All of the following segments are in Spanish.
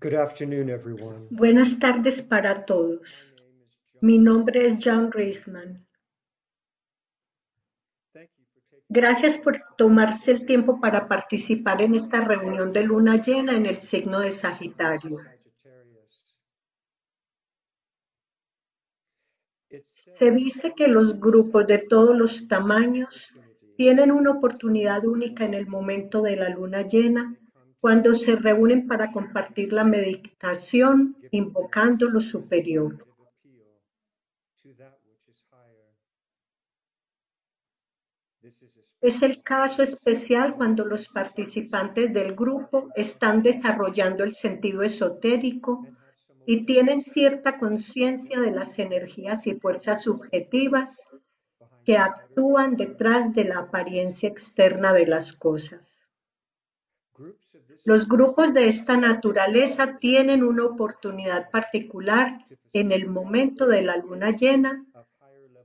Good afternoon, everyone. Buenas tardes para todos. Mi nombre es John Reisman. Gracias por tomarse el tiempo para participar en esta reunión de luna llena en el signo de Sagitario. Se dice que los grupos de todos los tamaños tienen una oportunidad única en el momento de la luna llena cuando se reúnen para compartir la meditación invocando lo superior. Es el caso especial cuando los participantes del grupo están desarrollando el sentido esotérico y tienen cierta conciencia de las energías y fuerzas subjetivas que actúan detrás de la apariencia externa de las cosas. Los grupos de esta naturaleza tienen una oportunidad particular en el momento de la luna llena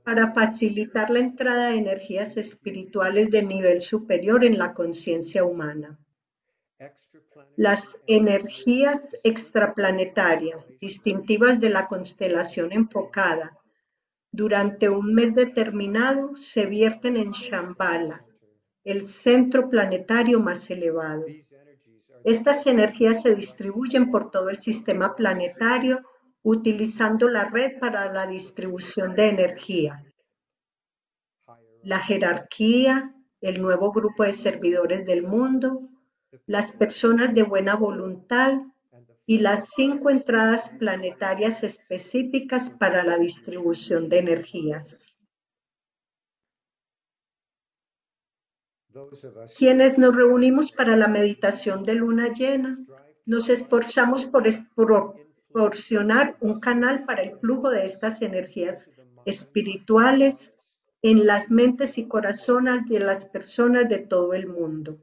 para facilitar la entrada de energías espirituales de nivel superior en la conciencia humana. Las energías extraplanetarias distintivas de la constelación enfocada durante un mes determinado se vierten en Shambhala, el centro planetario más elevado. Estas energías se distribuyen por todo el sistema planetario utilizando la red para la distribución de energía. La jerarquía, el nuevo grupo de servidores del mundo, las personas de buena voluntad y las cinco entradas planetarias específicas para la distribución de energías. Quienes nos reunimos para la meditación de luna llena, nos esforzamos por proporcionar un canal para el flujo de estas energías espirituales en las mentes y corazones de las personas de todo el mundo.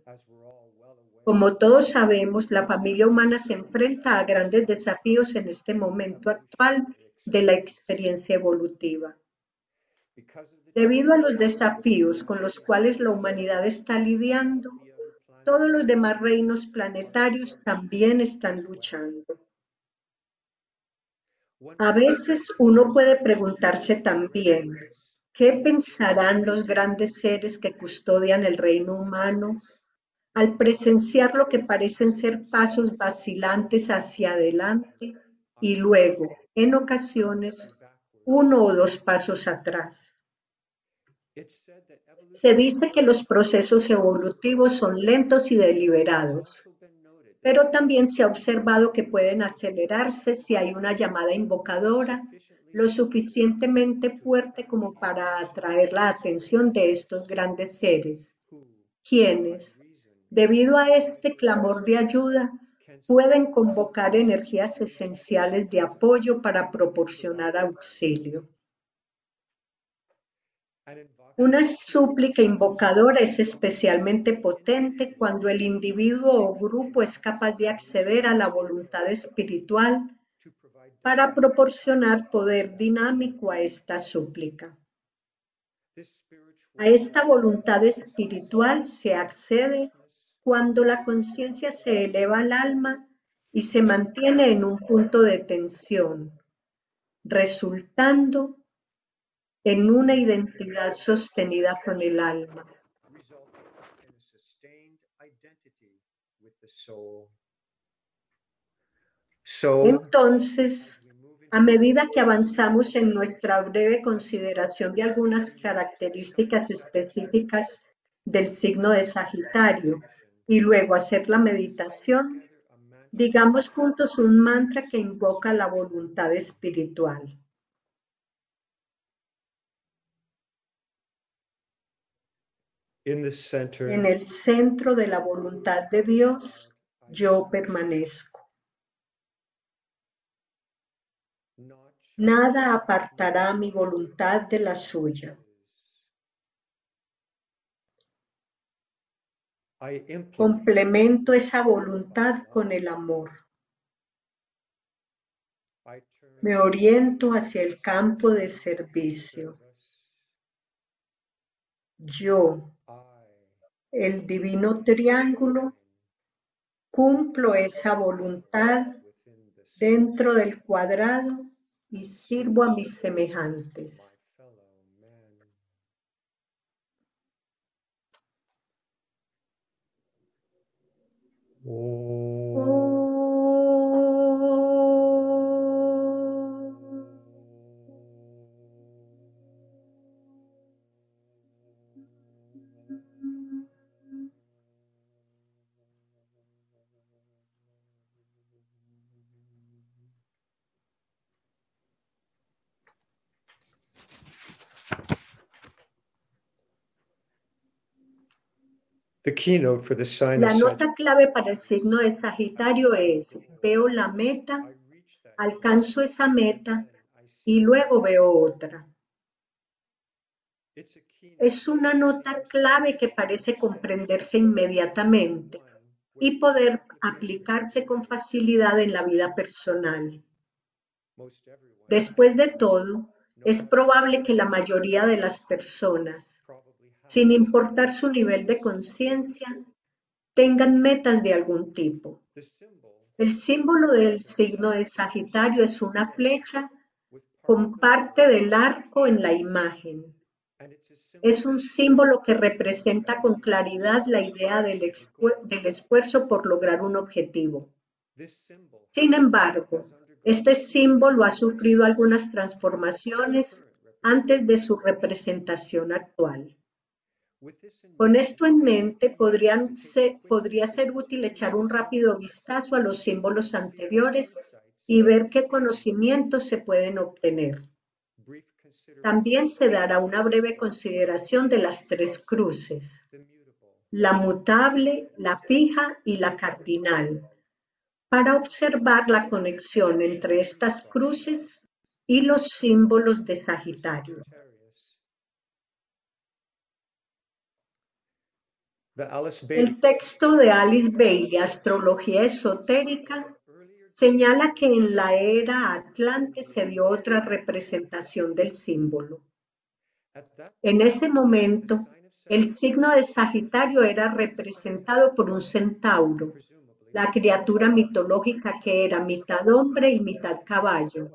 Como todos sabemos, la familia humana se enfrenta a grandes desafíos en este momento actual de la experiencia evolutiva. Debido a los desafíos con los cuales la humanidad está lidiando, todos los demás reinos planetarios también están luchando. A veces uno puede preguntarse también, ¿qué pensarán los grandes seres que custodian el reino humano al presenciar lo que parecen ser pasos vacilantes hacia adelante y luego, en ocasiones, uno o dos pasos atrás? Se dice que los procesos evolutivos son lentos y deliberados, pero también se ha observado que pueden acelerarse si hay una llamada invocadora lo suficientemente fuerte como para atraer la atención de estos grandes seres, quienes, debido a este clamor de ayuda, pueden convocar energías esenciales de apoyo para proporcionar auxilio. Una súplica invocadora es especialmente potente cuando el individuo o grupo es capaz de acceder a la voluntad espiritual para proporcionar poder dinámico a esta súplica. A esta voluntad espiritual se accede cuando la conciencia se eleva al alma y se mantiene en un punto de tensión, resultando en una identidad sostenida con el alma. Entonces, a medida que avanzamos en nuestra breve consideración de algunas características específicas del signo de Sagitario y luego hacer la meditación, digamos juntos un mantra que invoca la voluntad espiritual. En el centro de la voluntad de Dios, yo permanezco. Nada apartará mi voluntad de la suya. Complemento esa voluntad con el amor. Me oriento hacia el campo de servicio. Yo, el divino triángulo, cumplo esa voluntad dentro del cuadrado y sirvo a mis semejantes. La nota clave para el signo de Sagitario es, veo la meta, alcanzo esa meta y luego veo otra. Es una nota clave que parece comprenderse inmediatamente y poder aplicarse con facilidad en la vida personal. Después de todo, es probable que la mayoría de las personas sin importar su nivel de conciencia, tengan metas de algún tipo. El símbolo del signo de Sagitario es una flecha con parte del arco en la imagen. Es un símbolo que representa con claridad la idea del, del esfuerzo por lograr un objetivo. Sin embargo, este símbolo ha sufrido algunas transformaciones antes de su representación actual. Con esto en mente, podría ser útil echar un rápido vistazo a los símbolos anteriores y ver qué conocimientos se pueden obtener. También se dará una breve consideración de las tres cruces, la mutable, la fija y la cardinal, para observar la conexión entre estas cruces y los símbolos de Sagitario. El texto de Alice Bailey, Astrología Esotérica, señala que en la era Atlante se dio otra representación del símbolo. En ese momento, el signo de Sagitario era representado por un centauro, la criatura mitológica que era mitad hombre y mitad caballo.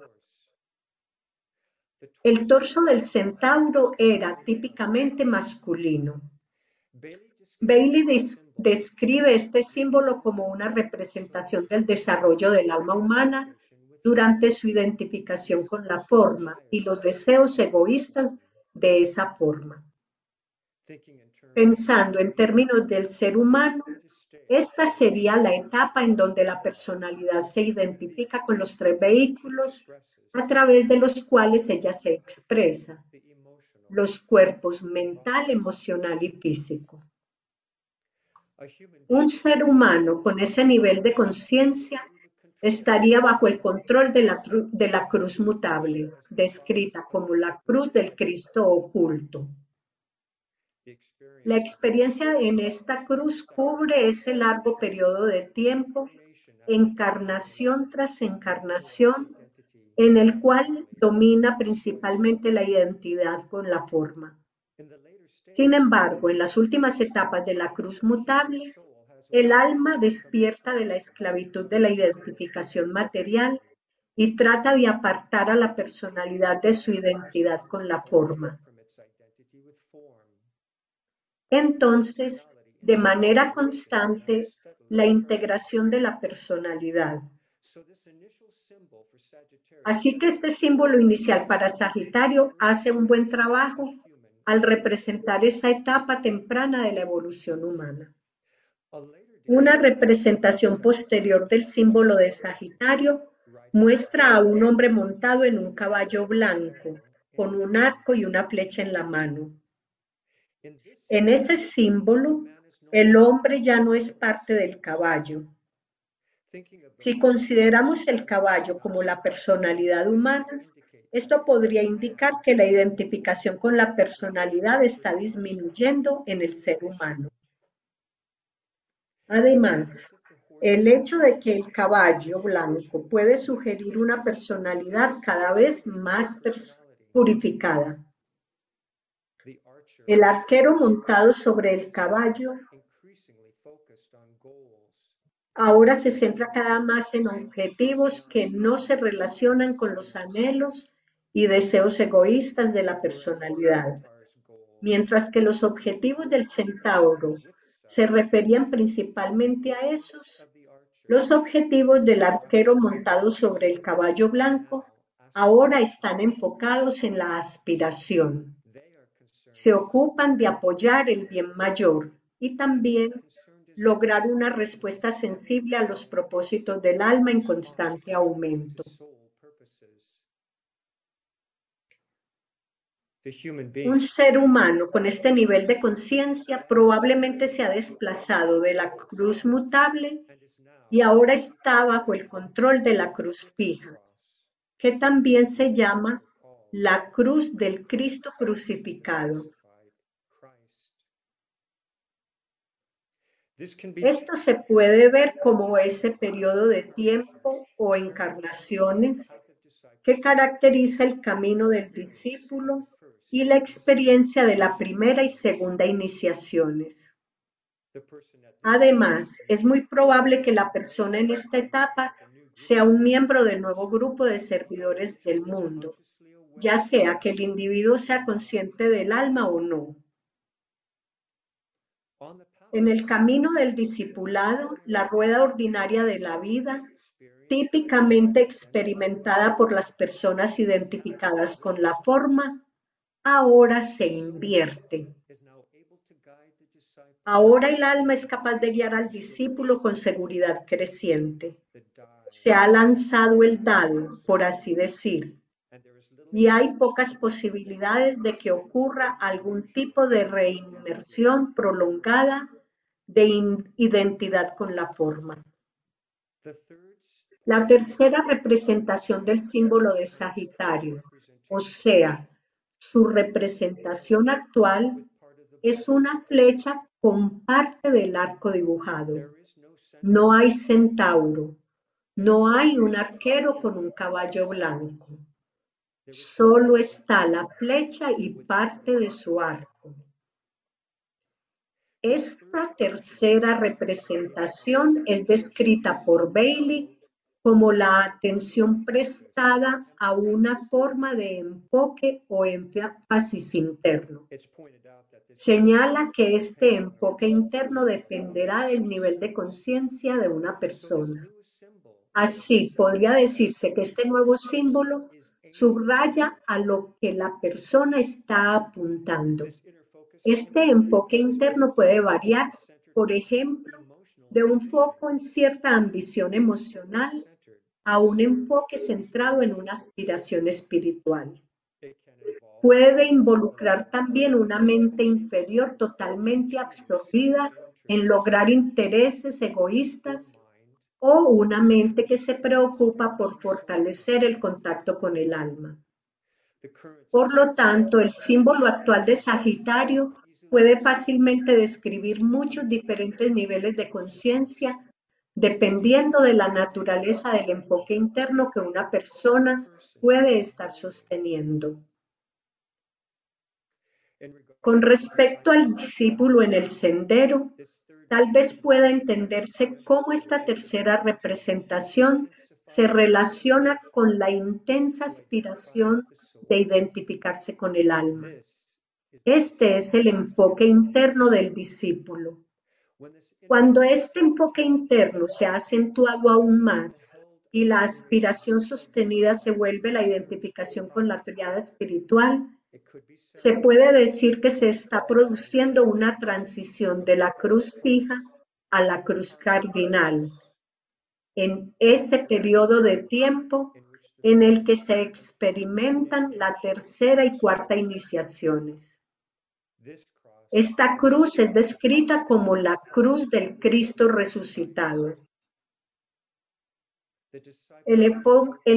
El torso del centauro era típicamente masculino. Bailey describe este símbolo como una representación del desarrollo del alma humana durante su identificación con la forma y los deseos egoístas de esa forma. Pensando en términos del ser humano, esta sería la etapa en donde la personalidad se identifica con los tres vehículos a través de los cuales ella se expresa, los cuerpos mental, emocional y físico. Un ser humano con ese nivel de conciencia estaría bajo el control de la, de la cruz mutable, descrita como la cruz del Cristo oculto. La experiencia en esta cruz cubre ese largo periodo de tiempo, encarnación tras encarnación, en el cual domina principalmente la identidad con la forma. Sin embargo, en las últimas etapas de la cruz mutable, el alma despierta de la esclavitud de la identificación material y trata de apartar a la personalidad de su identidad con la forma. Entonces, de manera constante, la integración de la personalidad. Así que este símbolo inicial para Sagitario hace un buen trabajo al representar esa etapa temprana de la evolución humana. Una representación posterior del símbolo de Sagitario muestra a un hombre montado en un caballo blanco, con un arco y una flecha en la mano. En ese símbolo, el hombre ya no es parte del caballo. Si consideramos el caballo como la personalidad humana, esto podría indicar que la identificación con la personalidad está disminuyendo en el ser humano. Además, el hecho de que el caballo blanco puede sugerir una personalidad cada vez más purificada. El arquero montado sobre el caballo ahora se centra cada más en objetivos que no se relacionan con los anhelos y deseos egoístas de la personalidad, mientras que los objetivos del centauro se referían principalmente a esos. Los objetivos del arquero montado sobre el caballo blanco ahora están enfocados en la aspiración. Se ocupan de apoyar el bien mayor y también lograr una respuesta sensible a los propósitos del alma en constante aumento. Un ser humano con este nivel de conciencia probablemente se ha desplazado de la cruz mutable y ahora está bajo el control de la cruz fija, que también se llama la cruz del Cristo crucificado. Esto se puede ver como ese periodo de tiempo o encarnaciones que caracteriza el camino del discípulo y la experiencia de la primera y segunda iniciaciones. Además, es muy probable que la persona en esta etapa sea un miembro del nuevo grupo de servidores del mundo, ya sea que el individuo sea consciente del alma o no. En el camino del discipulado, la rueda ordinaria de la vida, típicamente experimentada por las personas identificadas con la forma, ahora se invierte. Ahora el alma es capaz de guiar al discípulo con seguridad creciente. Se ha lanzado el dado, por así decir, y hay pocas posibilidades de que ocurra algún tipo de reinmersión prolongada de identidad con la forma. La tercera representación del símbolo de Sagitario, o sea, su representación actual, es una flecha con parte del arco dibujado. No hay centauro, no hay un arquero con un caballo blanco. Solo está la flecha y parte de su arco. Esta tercera representación es descrita por Bailey como la atención prestada a una forma de enfoque o énfasis interno. Señala que este enfoque interno dependerá del nivel de conciencia de una persona. Así, podría decirse que este nuevo símbolo subraya a lo que la persona está apuntando este enfoque interno puede variar, por ejemplo, de un foco en cierta ambición emocional a un enfoque centrado en una aspiración espiritual. Puede involucrar también una mente inferior totalmente absorbida en lograr intereses egoístas o una mente que se preocupa por fortalecer el contacto con el alma. Por lo tanto, el símbolo actual de Sagitario puede fácilmente describir muchos diferentes niveles de conciencia dependiendo de la naturaleza del enfoque interno que una persona puede estar sosteniendo. Con respecto al discípulo en el sendero, tal vez pueda entenderse cómo esta tercera representación se relaciona con la intensa aspiración de identificarse con el alma. Este es el enfoque interno del discípulo. Cuando este enfoque interno se ha acentuado aún más y la aspiración sostenida se vuelve la identificación con la triada espiritual, se puede decir que se está produciendo una transición de la cruz fija a la cruz cardinal. En ese periodo de tiempo en el que se experimentan la tercera y cuarta iniciaciones. Esta cruz es descrita como la cruz del Cristo resucitado. El,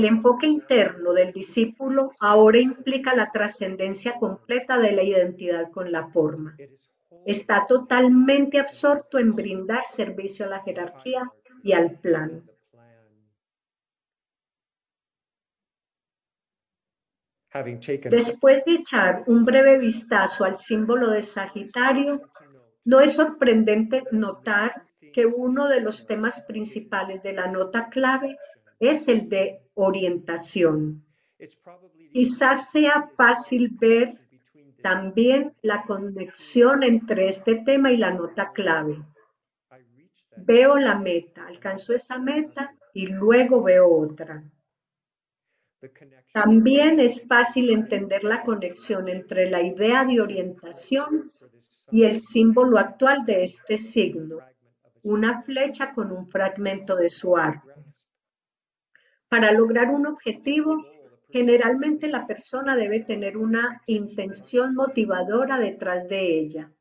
enfoque interno del discípulo ahora implica la trascendencia completa de la identidad con la forma. Está totalmente absorto en brindar servicio a la jerarquía y al plan. Después de echar un breve vistazo al símbolo de Sagitario, no es sorprendente notar que uno de los temas principales de la nota clave es el de orientación. Quizás sea fácil ver también la conexión entre este tema y la nota clave. Veo la meta, alcanzo esa meta y luego veo otra. También es fácil entender la conexión entre la idea de orientación y el símbolo actual de este signo, una flecha con un fragmento de su arco. Para lograr un objetivo, generalmente la persona debe tener una intención motivadora detrás de ella.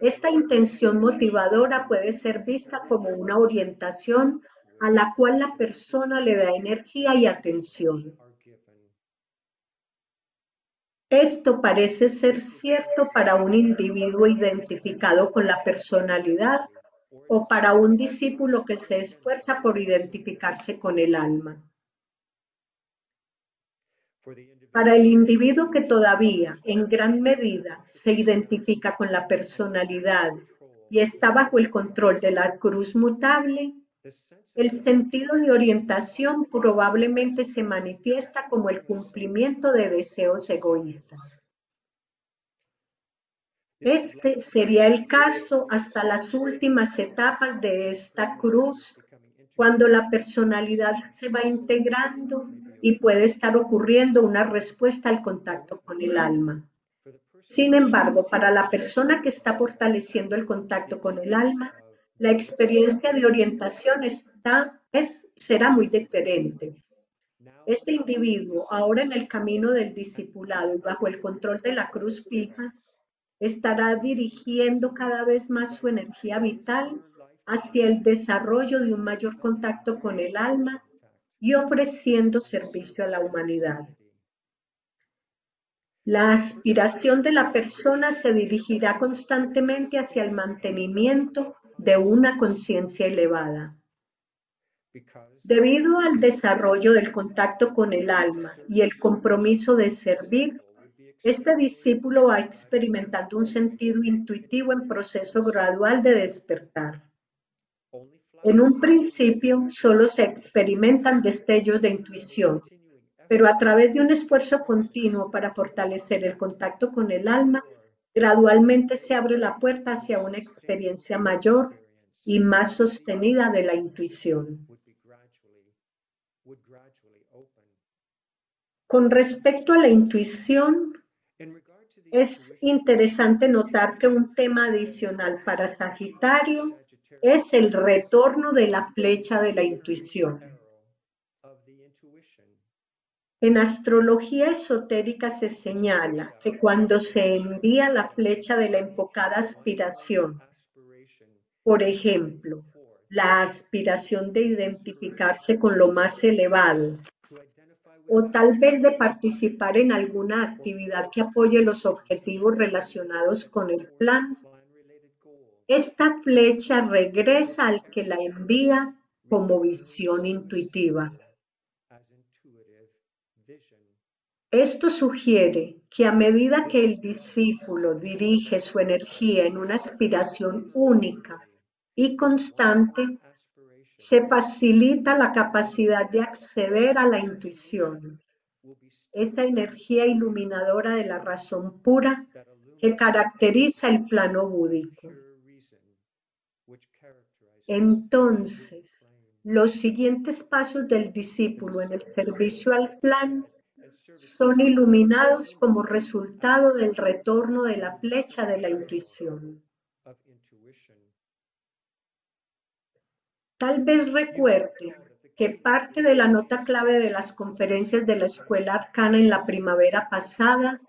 Esta intención motivadora puede ser vista como una orientación a la cual la persona le da energía y atención. Esto parece ser cierto para un individuo identificado con la personalidad o para un discípulo que se esfuerza por identificarse con el alma. Para el individuo que todavía, en gran medida, se identifica con la personalidad y está bajo el control de la cruz mutable, el sentido de orientación probablemente se manifiesta como el cumplimiento de deseos egoístas. Este sería el caso hasta las últimas etapas de esta cruz, cuando la personalidad se va integrando y puede estar ocurriendo una respuesta al contacto con el alma. Sin embargo, para la persona que está fortaleciendo el contacto con el alma, la experiencia de orientación es, será muy diferente. Este individuo, ahora en el camino del discipulado y bajo el control de la cruz fija, estará dirigiendo cada vez más su energía vital hacia el desarrollo de un mayor contacto con el alma y ofreciendo servicio a la humanidad. La aspiración de la persona se dirigirá constantemente hacia el mantenimiento de una conciencia elevada. Debido al desarrollo del contacto con el alma y el compromiso de servir, este discípulo va experimentando un sentido intuitivo en proceso gradual de despertar. En un principio solo se experimentan destellos de intuición, pero a través de un esfuerzo continuo para fortalecer el contacto con el alma, Gradualmente se abre la puerta hacia una experiencia mayor y más sostenida de la intuición. Con respecto a la intuición, es interesante notar que un tema adicional para Sagitario es el retorno de la flecha de la intuición. En astrología esotérica se señala que cuando se envía la flecha de la enfocada aspiración, por ejemplo, la aspiración de identificarse con lo más elevado, o tal vez de participar en alguna actividad que apoye los objetivos relacionados con el plan, esta flecha regresa al que la envía como visión intuitiva. Esto sugiere que a medida que el discípulo dirige su energía en una aspiración única y constante, se facilita la capacidad de acceder a la intuición, esa energía iluminadora de la razón pura que caracteriza el plano búdico. Entonces, los siguientes pasos del discípulo en el servicio al plan son iluminados como resultado del retorno de la flecha de la intuición. Tal vez recuerde que parte de la nota clave de las conferencias de la Escuela Arcana en la primavera pasada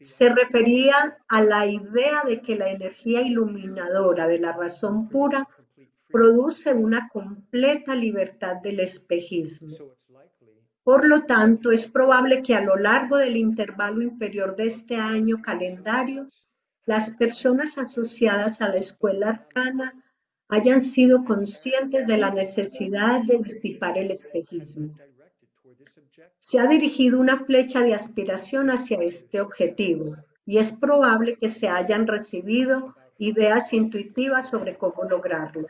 se refería a la idea de que la energía iluminadora de la razón pura produce una completa libertad del espejismo. Por lo tanto, es probable que a lo largo del intervalo inferior de este año calendario, las personas asociadas a la escuela arcana hayan sido conscientes de la necesidad de disipar el espejismo. Se ha dirigido una flecha de aspiración hacia este objetivo y es probable que se hayan recibido ideas intuitivas sobre cómo lograrlo.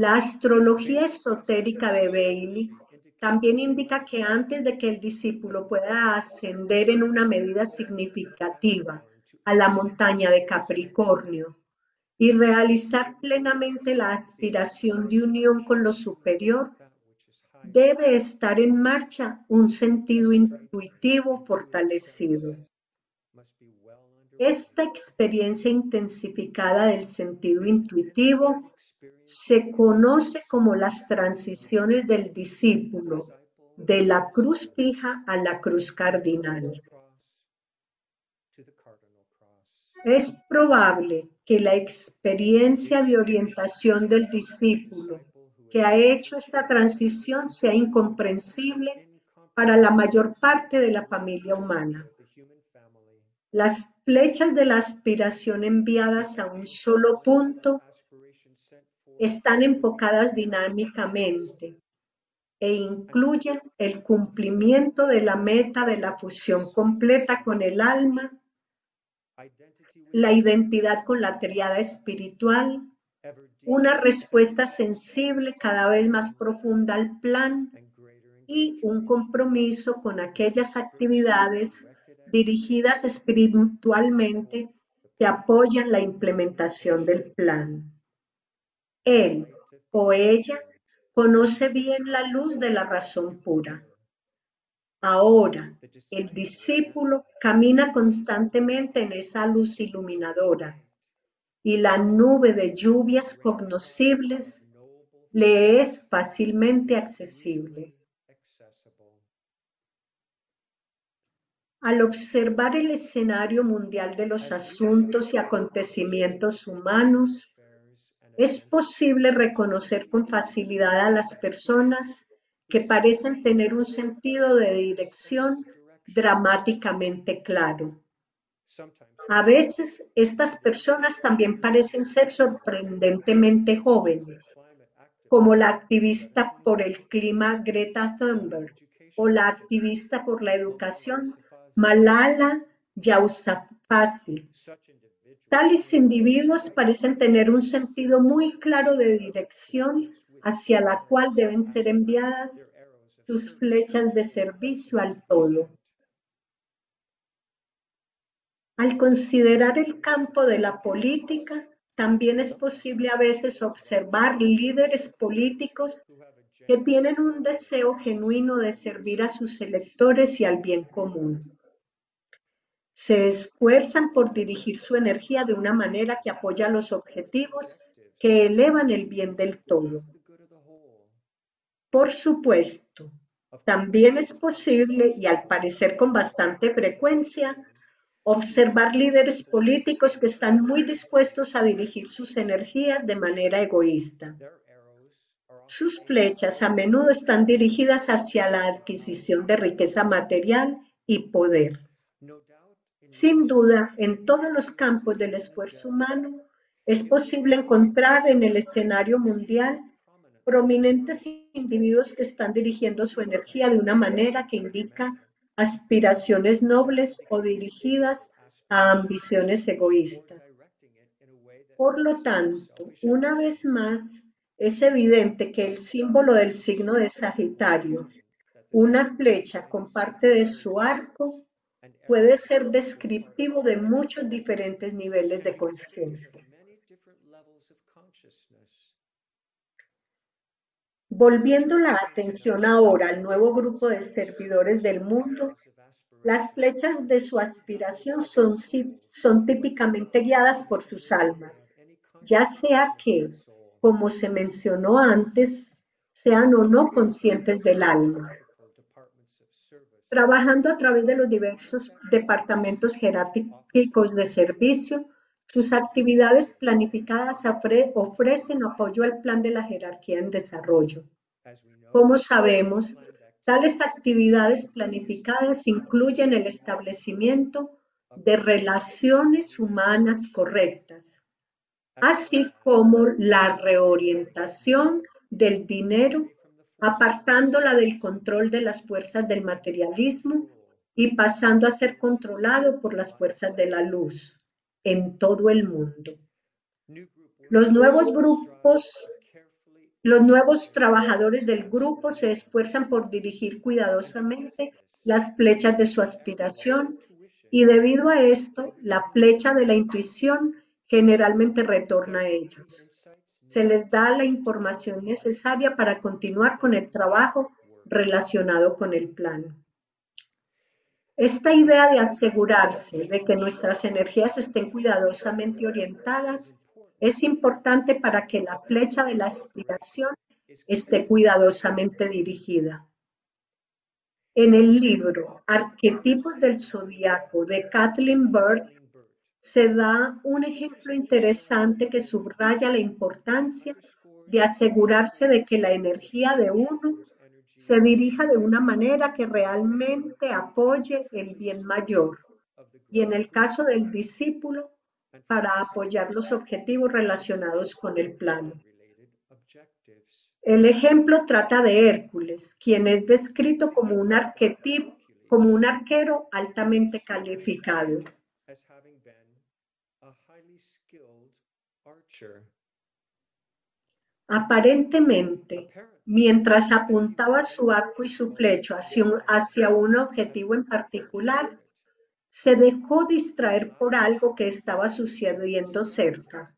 La astrología esotérica de Bailey también indica que antes de que el discípulo pueda ascender en una medida significativa a la montaña de Capricornio y realizar plenamente la aspiración de unión con lo superior, debe estar en marcha un sentido intuitivo fortalecido. Esta experiencia intensificada del sentido intuitivo se conoce como las transiciones del discípulo de la cruz fija a la cruz cardinal. Es probable que la experiencia de orientación del discípulo que ha hecho esta transición sea incomprensible para la mayor parte de la familia humana. Las flechas de la aspiración enviadas a un solo punto están enfocadas dinámicamente e incluyen el cumplimiento de la meta de la fusión completa con el alma, la identidad con la triada espiritual, una respuesta sensible cada vez más profunda al plan y un compromiso con aquellas actividades dirigidas espiritualmente que apoyan la implementación del plan. Él o ella conoce bien la luz de la razón pura. Ahora, el discípulo camina constantemente en esa luz iluminadora y la nube de lluvias cognoscibles le es fácilmente accesible. Al observar el escenario mundial de los asuntos y acontecimientos humanos, es posible reconocer con facilidad a las personas que parecen tener un sentido de dirección dramáticamente claro. A veces estas personas también parecen ser sorprendentemente jóvenes, como la activista por el clima Greta Thunberg o la activista por la educación Malala Yousafzai. Tales individuos parecen tener un sentido muy claro de dirección hacia la cual deben ser enviadas sus flechas de servicio al todo. Al considerar el campo de la política, también es posible a veces observar líderes políticos que tienen un deseo genuino de servir a sus electores y al bien común se esfuerzan por dirigir su energía de una manera que apoya los objetivos que elevan el bien del todo. Por supuesto, también es posible, y al parecer con bastante frecuencia, observar líderes políticos que están muy dispuestos a dirigir sus energías de manera egoísta. Sus flechas a menudo están dirigidas hacia la adquisición de riqueza material y poder. Sin duda, en todos los campos del esfuerzo humano es posible encontrar en el escenario mundial prominentes individuos que están dirigiendo su energía de una manera que indica aspiraciones nobles o dirigidas a ambiciones egoístas. Por lo tanto, una vez más, es evidente que el símbolo del signo de Sagitario, una flecha con parte de su arco, puede ser descriptivo de muchos diferentes niveles de conciencia. Volviendo la atención ahora al nuevo grupo de servidores del mundo, las flechas de su aspiración son, típicamente guiadas por sus almas, ya sea que, como se mencionó antes, sean o no conscientes del alma trabajando a través de los diversos departamentos jerárquicos de servicio, sus actividades planificadas ofrecen apoyo al plan de la jerarquía en desarrollo. Como sabemos, tales actividades planificadas incluyen el establecimiento de relaciones humanas correctas, así como la reorientación del dinero apartándola del control de las fuerzas del materialismo y pasando a ser controlado por las fuerzas de la luz, en todo el mundo. Los nuevos grupos, los nuevos trabajadores del grupo se esfuerzan por dirigir cuidadosamente las flechas de su aspiración y debido a esto, la flecha de la intuición generalmente retorna a ellos. Se les da la información necesaria para continuar con el trabajo relacionado con el plan. Esta idea de asegurarse de que nuestras energías estén cuidadosamente orientadas es importante para que la flecha de la aspiración esté cuidadosamente dirigida. En el libro Arquetipos del Zodíaco de Kathleen Bird se da un ejemplo interesante que subraya la importancia de asegurarse de que la energía de uno se dirija de una manera que realmente apoye el bien mayor y en el caso del discípulo para apoyar los objetivos relacionados con el plano. El ejemplo trata de Hércules, quien es descrito como un arquetipo, como un arquero altamente calificado. Aparentemente, mientras apuntaba su arco y su flecha hacia un, hacia un objetivo en particular, se dejó distraer por algo que estaba sucediendo cerca.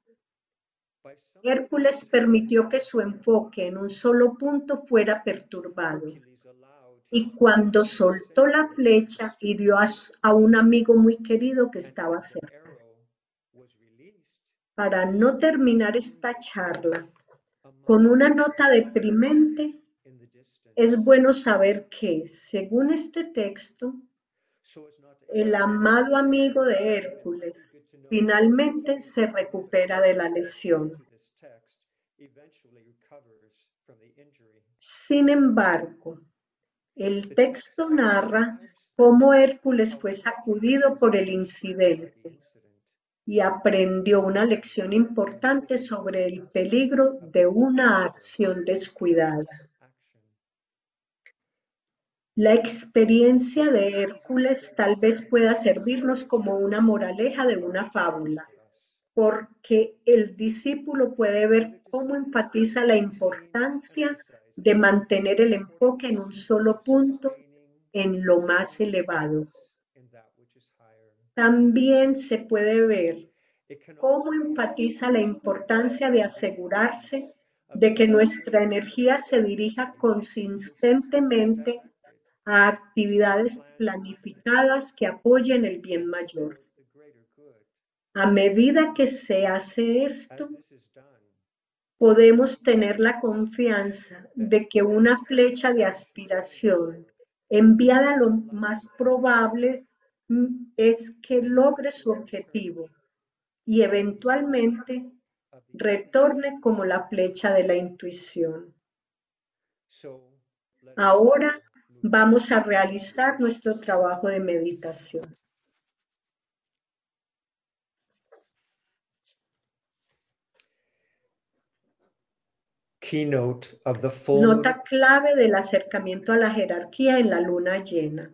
Hércules permitió que su enfoque en un solo punto fuera perturbado, y cuando soltó la flecha hirió a, un amigo muy querido que estaba cerca. Para no terminar esta charla con una nota deprimente, es bueno saber que, según este texto, el amado amigo de Hércules finalmente se recupera de la lesión. Sin embargo, el texto narra cómo Hércules fue sacudido por el incidente y aprendió una lección importante sobre el peligro de una acción descuidada. La experiencia de Hércules tal vez pueda servirnos como una moraleja de una fábula, porque el discípulo puede ver cómo enfatiza la importancia de mantener el enfoque en un solo punto, en lo más elevado. También se puede ver cómo enfatiza la importancia de asegurarse de que nuestra energía se dirija consistentemente a actividades planificadas que apoyen el bien mayor. A medida que se hace esto, podemos tener la confianza de que una flecha de aspiración enviada lo más probable es que logre su objetivo y eventualmente retorne como la flecha de la intuición. Ahora vamos a realizar nuestro trabajo de meditación. Nota clave del acercamiento a la jerarquía en la luna llena.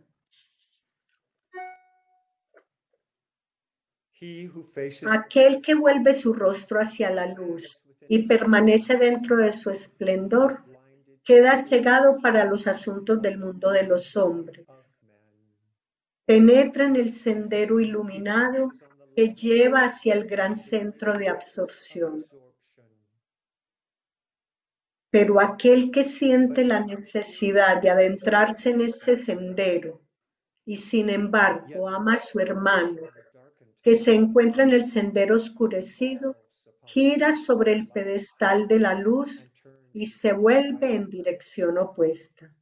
Aquel que vuelve su rostro hacia la luz y permanece dentro de su esplendor queda cegado para los asuntos del mundo de los hombres. Penetra en el sendero iluminado que lleva hacia el gran centro de absorción. Pero aquel que siente la necesidad de adentrarse en ese sendero y sin embargo ama a su hermano que se encuentra en el sendero oscurecido, gira sobre el pedestal de la luz y se vuelve en dirección opuesta.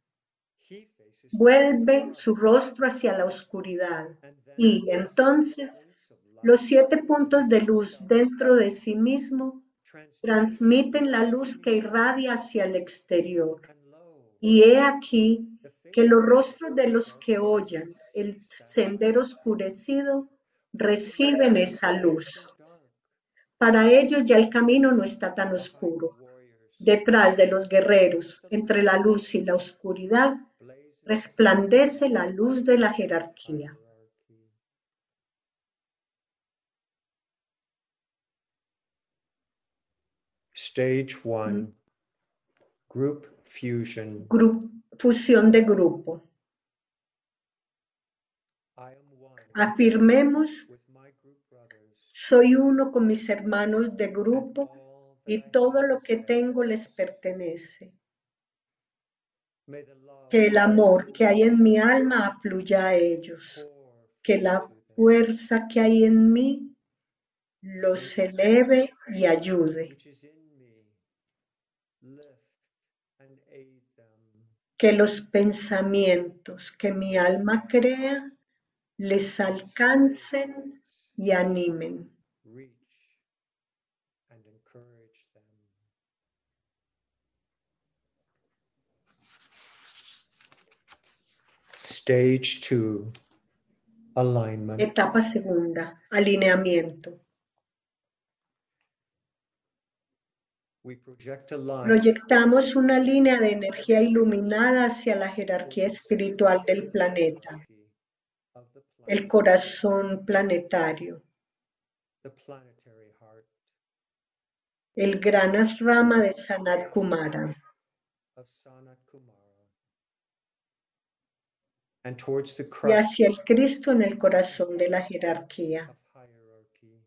Vuelve su rostro hacia la oscuridad y entonces los siete puntos de luz dentro de sí mismo transmiten la luz que irradia hacia el exterior. Y he aquí que los rostros de los que oyen el sendero oscurecido reciben esa luz. Para ellos ya el camino no está tan oscuro. Detrás de los guerreros, entre la luz y la oscuridad, resplandece la luz de la jerarquía. Stage one, mm. group fusion. Fusión de grupo. Afirmemos, soy uno con mis hermanos de grupo y todo lo que tengo les pertenece. Que el amor que hay en mi alma afluya a ellos. Que la fuerza que hay en mí los eleve y ayude. Que los pensamientos que mi alma crea les alcancen y animen. Stage two, alignment. Etapa segunda, alineamiento. We project a line Proyectamos una línea de energía iluminada hacia la jerarquía espiritual del planeta, of the planet, el corazón planetario, el gran rama de Sanat Kumara, y hacia el Cristo en el corazón de la jerarquía. of hierarchy.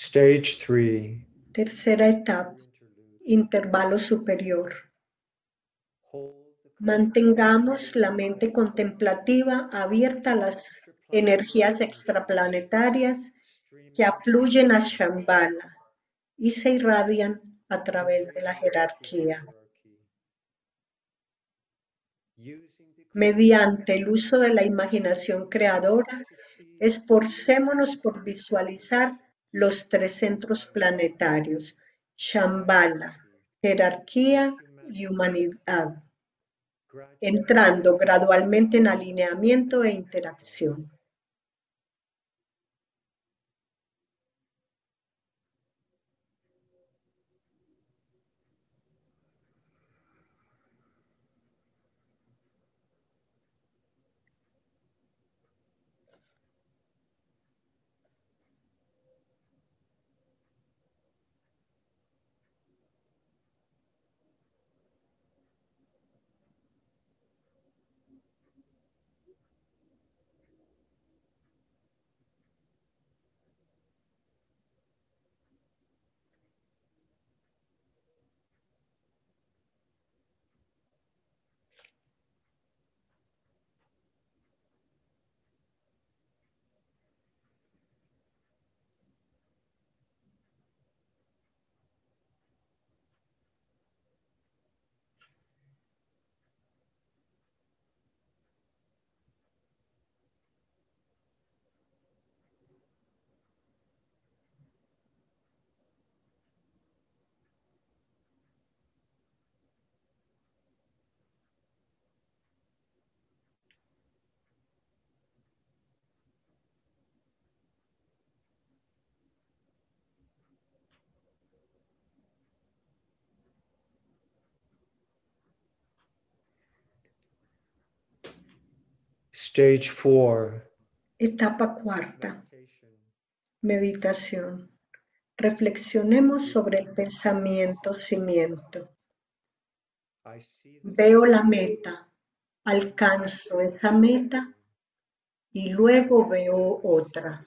Stage three, Tercera etapa, intervalo superior. Mantengamos la mente contemplativa abierta a las energías extraplanetarias que afluyen a Shambhala y se irradian a través de la jerarquía. Mediante el uso de la imaginación creadora, esforcémonos por visualizar los tres centros planetarios, Shambhala, jerarquía y humanidad, entrando gradualmente en alineamiento e interacción. Stage four. Etapa cuarta. Meditación. Reflexionemos sobre el pensamiento cimiento. Veo la meta, alcanzo esa meta y luego veo otra.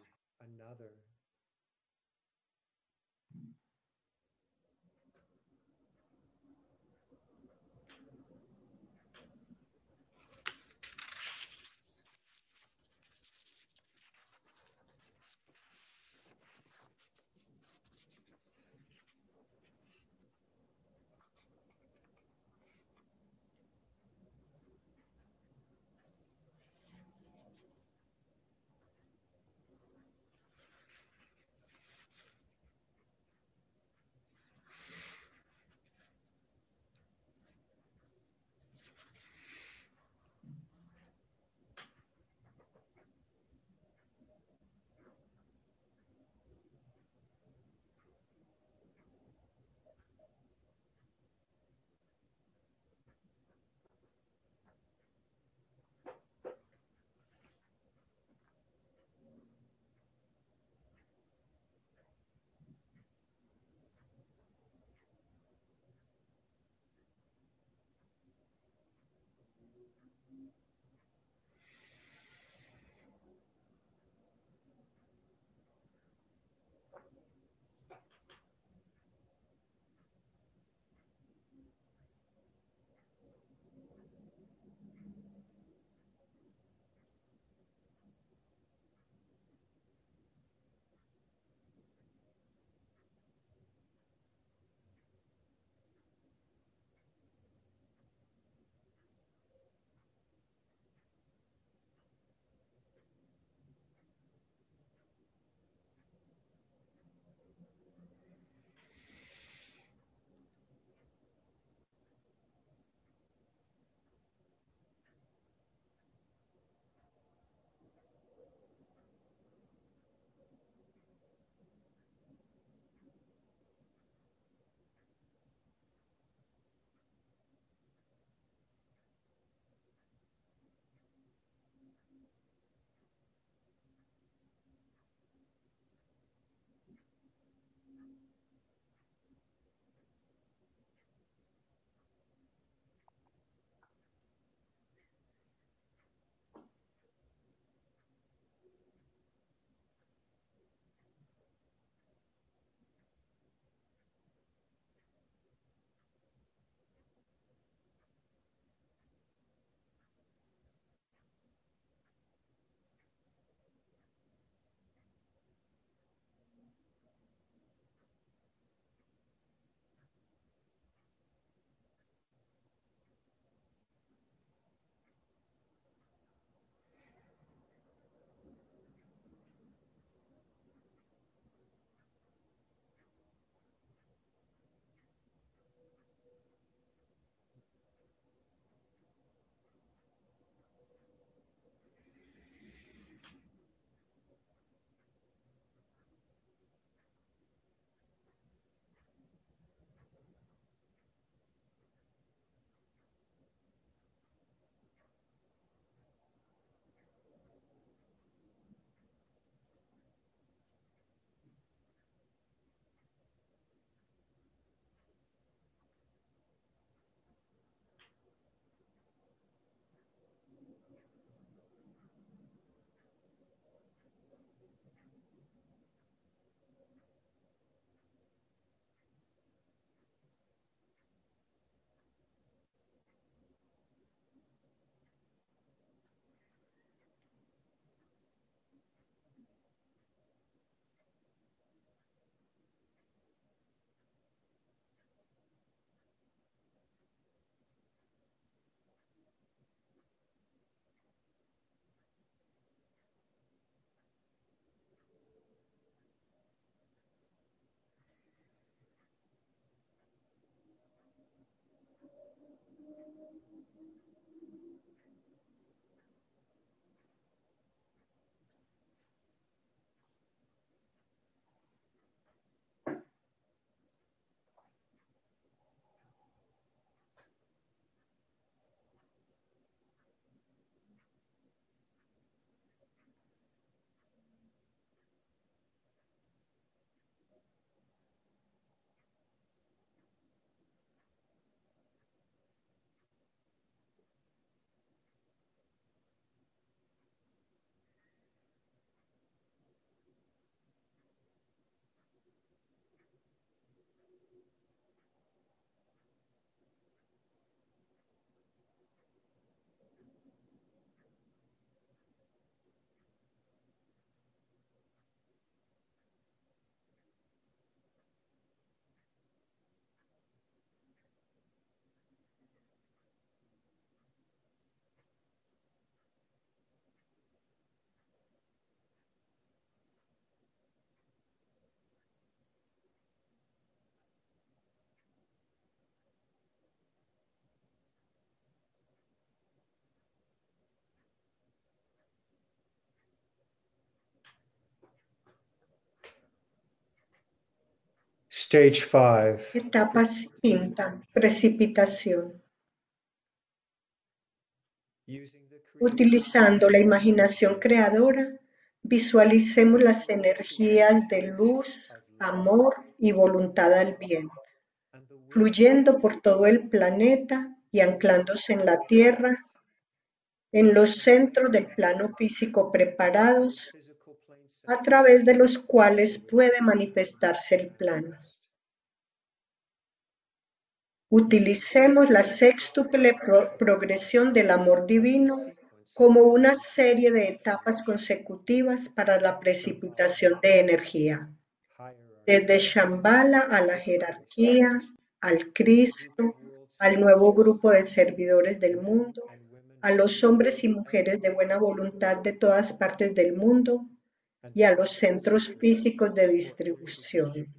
Stage 5. Etapa quinta, precipitación. Utilizando la imaginación creadora, visualicemos las energías de luz, amor y voluntad al bien, fluyendo por todo el planeta y anclándose en la Tierra, en los centros del plano físico preparados, a través de los cuales puede manifestarse el plano. Utilicemos la sextuple pro- progresión del amor divino como una serie de etapas consecutivas para la precipitación de energía, desde Shambhala a la jerarquía, al Cristo, al nuevo grupo de servidores del mundo, a los hombres y mujeres de buena voluntad de todas partes del mundo y a los centros físicos de distribución.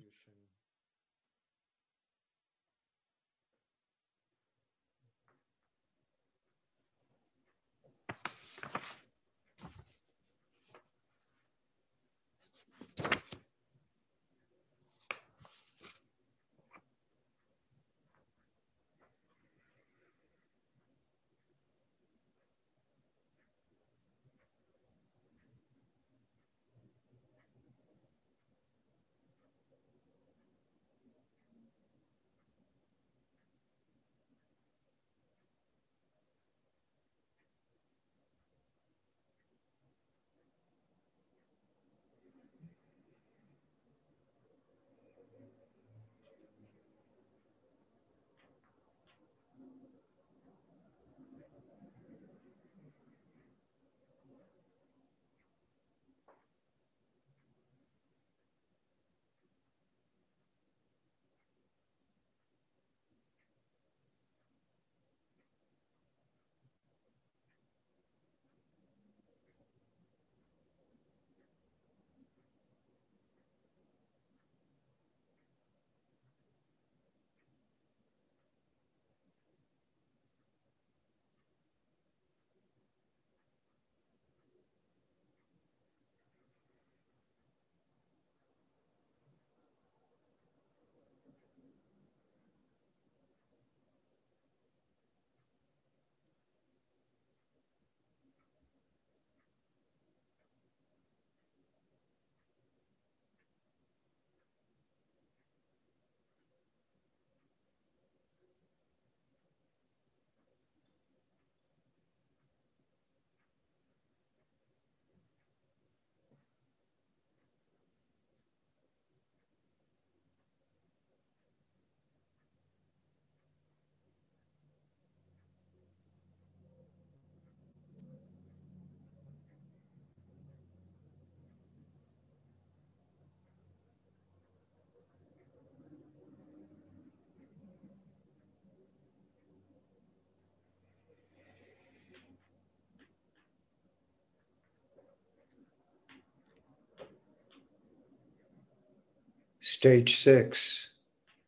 Stage 6.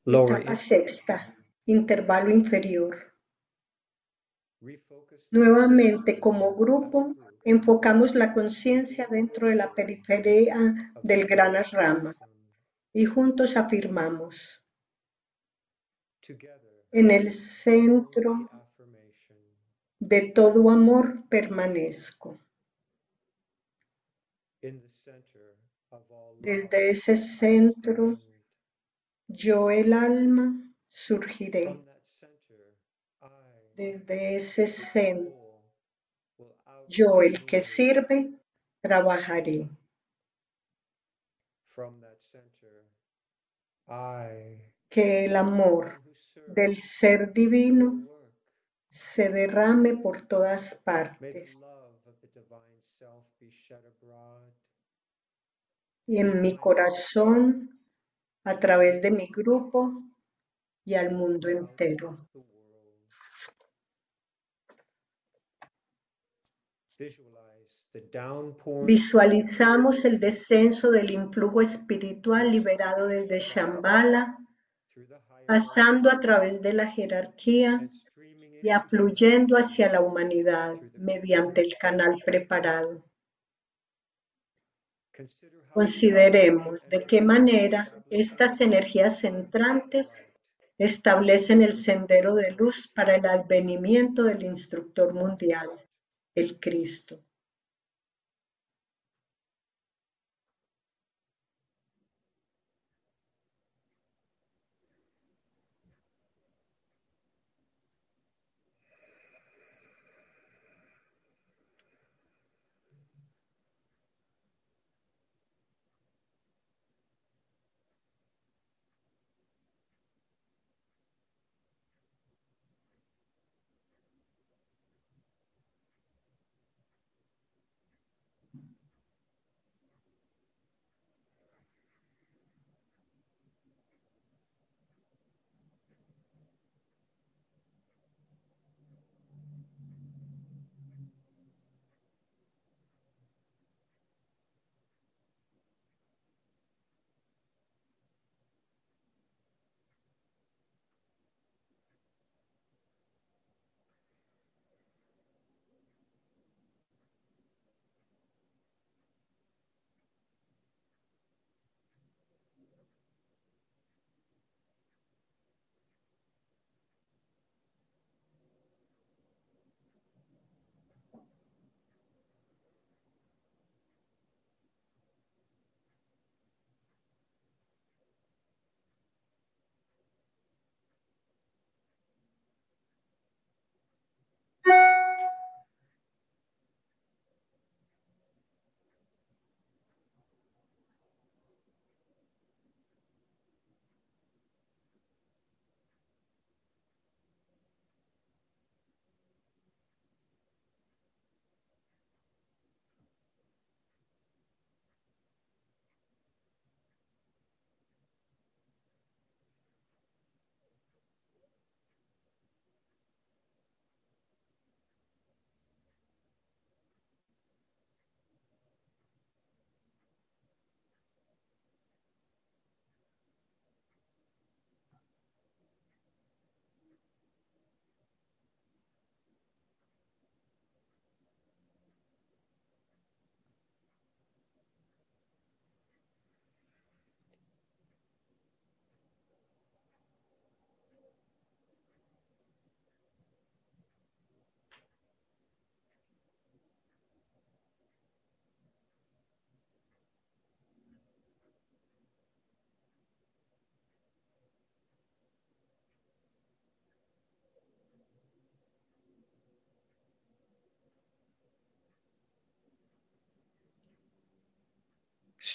Lower Etapa sexta, intervalo inferior. Nuevamente, como grupo, enfocamos la conciencia dentro de la periferia del gran rama y juntos afirmamos, en el centro de todo amor permanezco. Desde ese centro, yo el alma surgiré. Desde ese centro, yo el que sirve, trabajaré. Que el amor del ser divino se derrame por todas partes en mi corazón, a través de mi grupo y al mundo entero. Visualizamos el descenso del influjo espiritual liberado desde Shambhala, pasando a través de la jerarquía y afluyendo hacia la humanidad mediante el canal preparado. Consideremos de qué manera estas energías entrantes establecen el sendero de luz para el advenimiento del instructor mundial, el Cristo.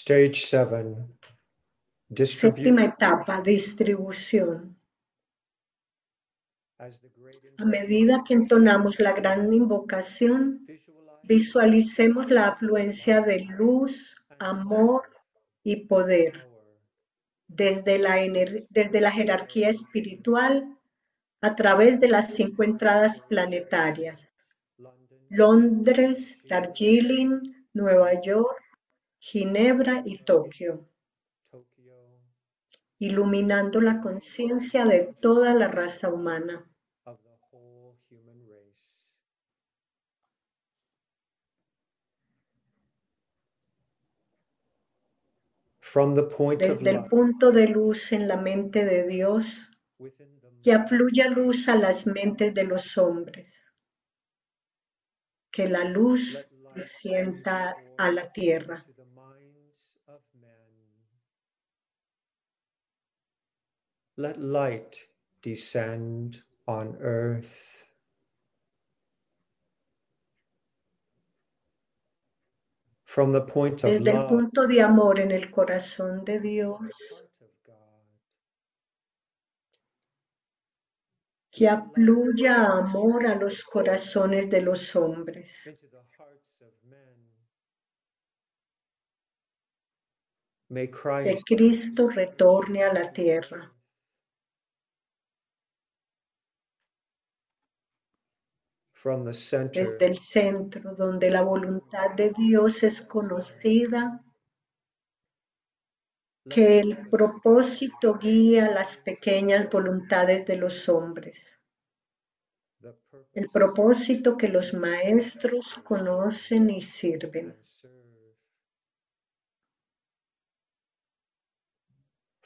Stage 7. Séptima etapa, distribución. A medida que entonamos la gran invocación, visualicemos la afluencia de luz, amor y poder desde la, desde la jerarquía espiritual a través de las cinco entradas planetarias. Londres, Darjeeling, Nueva York, Ginebra y Tokio, iluminando la conciencia de toda la raza humana. Desde el punto de luz en la mente de Dios, que afluya luz a las mentes de los hombres. Que la luz pour a la tierra. into the minds of men. Let light descend on earth. From the point of Desde el punto de amor en el corazón de Dios, que afluya amor a los corazones de los hombres. Que Christ Cristo retorne a la tierra. desde el centro, donde la voluntad de Dios es conocida, que el propósito guía las pequeñas voluntades de los hombres. El propósito que los maestros conocen y sirven.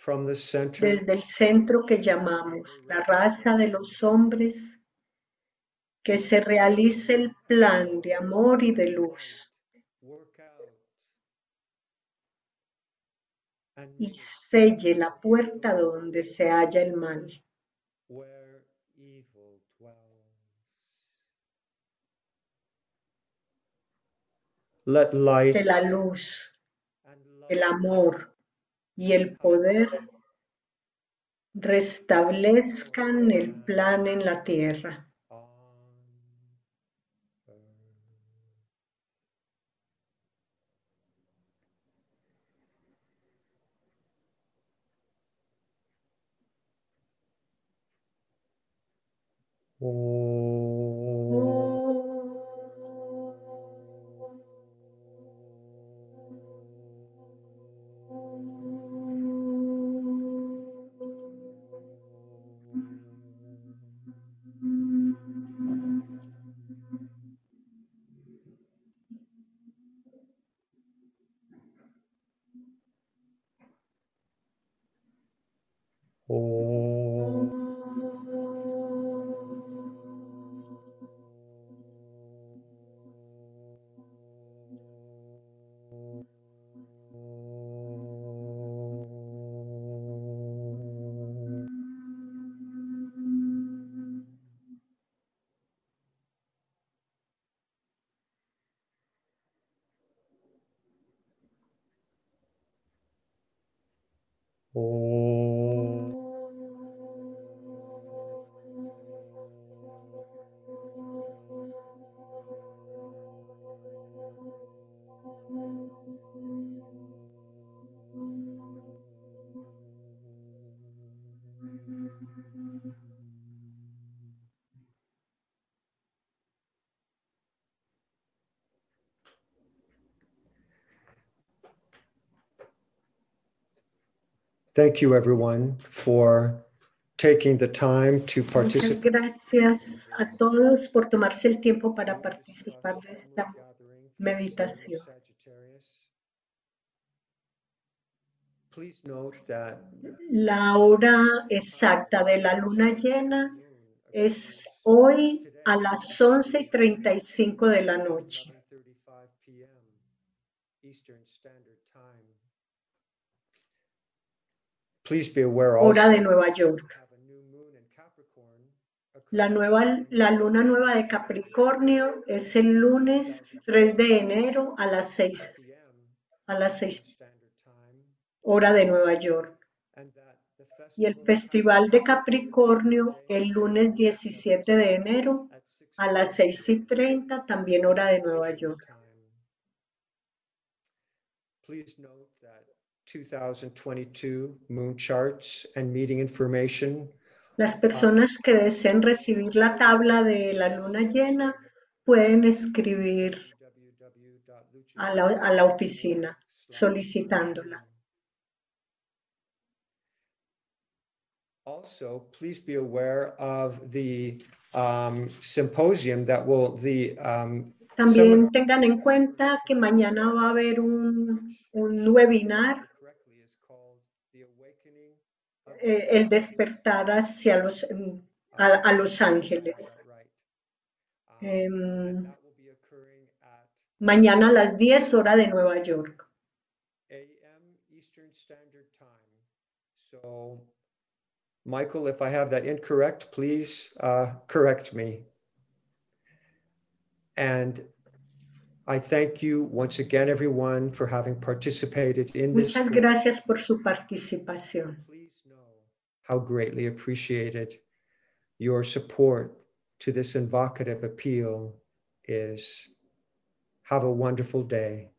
Desde el centro que llamamos la raza de los hombres, que se realice el plan de amor y de luz y selle la puerta donde se halla el mal. Let light Que la luz, el amor y el poder restablezcan el plan en la tierra. Oh. Thank you, everyone, for taking the time to Muchas participate. gracias a todos por tomarse el tiempo para participar de esta meditación. La hora exacta de la luna llena es hoy a las 11 y 35 de la noche. 11:35 p.m. Eastern Standard Time. Please be aware also Hora de Nueva York. La, nueva, la luna nueva de Capricornio es el lunes 3 de enero a las 6, p.m. a las 6 Standard Time, hora de Nueva York. Y el festival de Capricornio el lunes 17 de enero at 6 a las 6 y 30, también hora de Nueva York. time. Please note that 2022 moon charts and meeting information Las personas que deseen recibir la tabla de la luna llena pueden escribir a la, a la oficina solicitándola. Also, please be aware of the um, symposium that will, the um, También tengan en cuenta que mañana va a haber un, un webinar, eh, el despertar hacia los, mm, a, a los ángeles. Em, mañana a las 10 hora de Nueva York. AM Eastern Standard Time. So, Michael, if I have that incorrect, please uh, correct me. And I thank you once again, everyone, for having participated in this. Muchas gracias por su participación. How greatly appreciated your support to this invocative appeal is. Have a wonderful day.